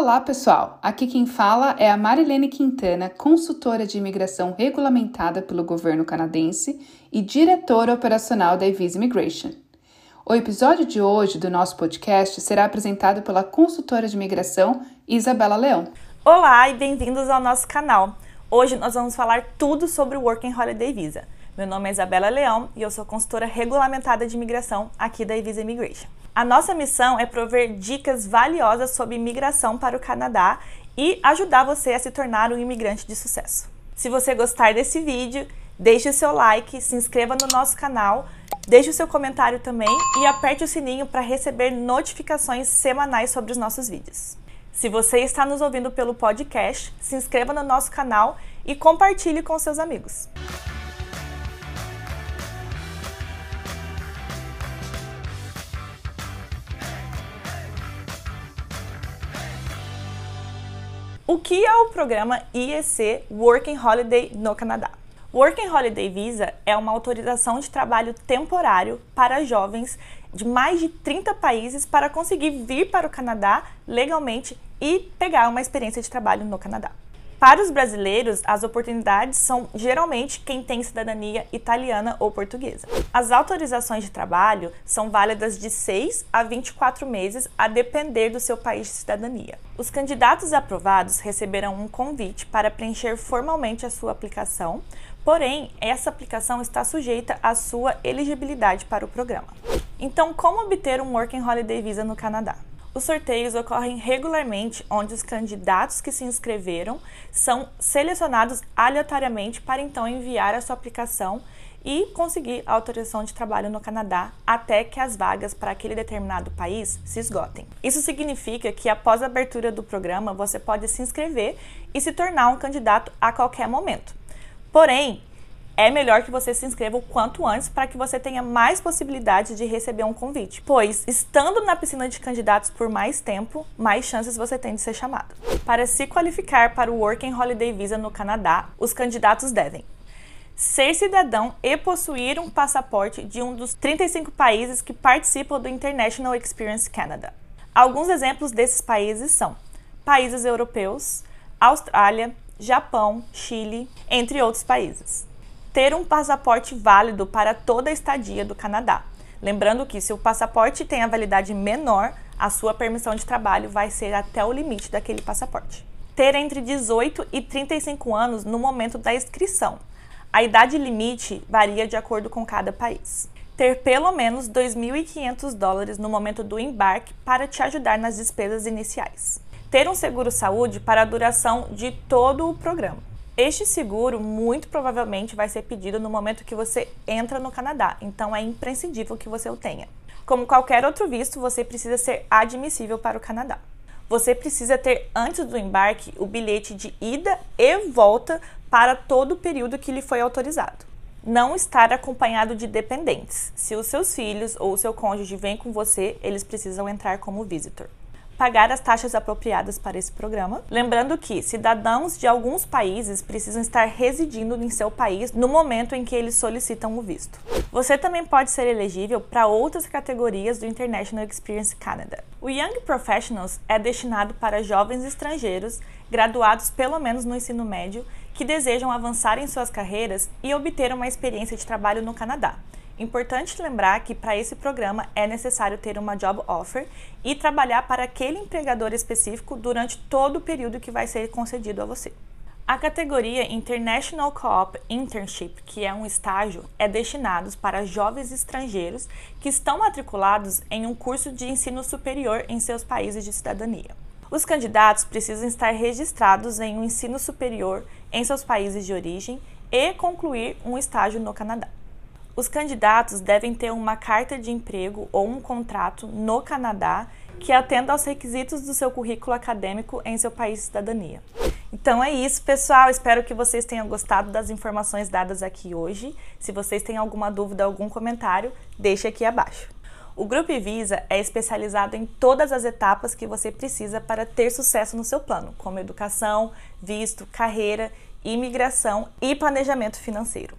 Olá, pessoal! Aqui quem fala é a Marilene Quintana, consultora de imigração regulamentada pelo governo canadense e diretora operacional da Evisa Immigration. O episódio de hoje do nosso podcast será apresentado pela consultora de imigração Isabela Leão. Olá e bem-vindos ao nosso canal. Hoje nós vamos falar tudo sobre o Working Holiday Visa. Meu nome é Isabela Leão e eu sou consultora regulamentada de imigração aqui da Evisa Immigration. A nossa missão é prover dicas valiosas sobre imigração para o Canadá e ajudar você a se tornar um imigrante de sucesso. Se você gostar desse vídeo, deixe o seu like, se inscreva no nosso canal, deixe o seu comentário também e aperte o sininho para receber notificações semanais sobre os nossos vídeos. Se você está nos ouvindo pelo podcast, se inscreva no nosso canal e compartilhe com seus amigos. O que é o programa IEC Working Holiday no Canadá? Working Holiday Visa é uma autorização de trabalho temporário para jovens de mais de 30 países para conseguir vir para o Canadá legalmente e pegar uma experiência de trabalho no Canadá. Para os brasileiros, as oportunidades são geralmente quem tem cidadania italiana ou portuguesa. As autorizações de trabalho são válidas de 6 a 24 meses, a depender do seu país de cidadania. Os candidatos aprovados receberão um convite para preencher formalmente a sua aplicação, porém, essa aplicação está sujeita à sua elegibilidade para o programa. Então, como obter um Working Holiday Visa no Canadá? Os sorteios ocorrem regularmente, onde os candidatos que se inscreveram são selecionados aleatoriamente para então enviar a sua aplicação e conseguir a autorização de trabalho no Canadá até que as vagas para aquele determinado país se esgotem. Isso significa que após a abertura do programa você pode se inscrever e se tornar um candidato a qualquer momento. Porém, é melhor que você se inscreva o quanto antes para que você tenha mais possibilidades de receber um convite, pois estando na piscina de candidatos por mais tempo, mais chances você tem de ser chamado. Para se qualificar para o Working Holiday Visa no Canadá, os candidatos devem ser cidadão e possuir um passaporte de um dos 35 países que participam do International Experience Canada. Alguns exemplos desses países são países europeus, Austrália, Japão, Chile, entre outros países ter um passaporte válido para toda a estadia do Canadá. Lembrando que se o passaporte tem a validade menor, a sua permissão de trabalho vai ser até o limite daquele passaporte. Ter entre 18 e 35 anos no momento da inscrição. A idade limite varia de acordo com cada país. Ter pelo menos 2.500 dólares no momento do embarque para te ajudar nas despesas iniciais. Ter um seguro saúde para a duração de todo o programa. Este seguro muito provavelmente vai ser pedido no momento que você entra no Canadá, então é imprescindível que você o tenha. Como qualquer outro visto, você precisa ser admissível para o Canadá. Você precisa ter antes do embarque o bilhete de ida e volta para todo o período que lhe foi autorizado. Não estar acompanhado de dependentes. Se os seus filhos ou o seu cônjuge vêm com você, eles precisam entrar como visitor pagar as taxas apropriadas para esse programa. Lembrando que cidadãos de alguns países precisam estar residindo em seu país no momento em que eles solicitam o visto. Você também pode ser elegível para outras categorias do International Experience Canada. O Young Professionals é destinado para jovens estrangeiros graduados pelo menos no ensino médio que desejam avançar em suas carreiras e obter uma experiência de trabalho no Canadá. Importante lembrar que para esse programa é necessário ter uma job offer e trabalhar para aquele empregador específico durante todo o período que vai ser concedido a você. A categoria International Co-op Internship, que é um estágio, é destinado para jovens estrangeiros que estão matriculados em um curso de ensino superior em seus países de cidadania. Os candidatos precisam estar registrados em um ensino superior em seus países de origem e concluir um estágio no Canadá. Os candidatos devem ter uma carta de emprego ou um contrato no Canadá que atenda aos requisitos do seu currículo acadêmico em seu país de cidadania. Então é isso, pessoal. Espero que vocês tenham gostado das informações dadas aqui hoje. Se vocês têm alguma dúvida, algum comentário, deixe aqui abaixo. O Grupo Visa é especializado em todas as etapas que você precisa para ter sucesso no seu plano, como educação, visto, carreira, imigração e planejamento financeiro.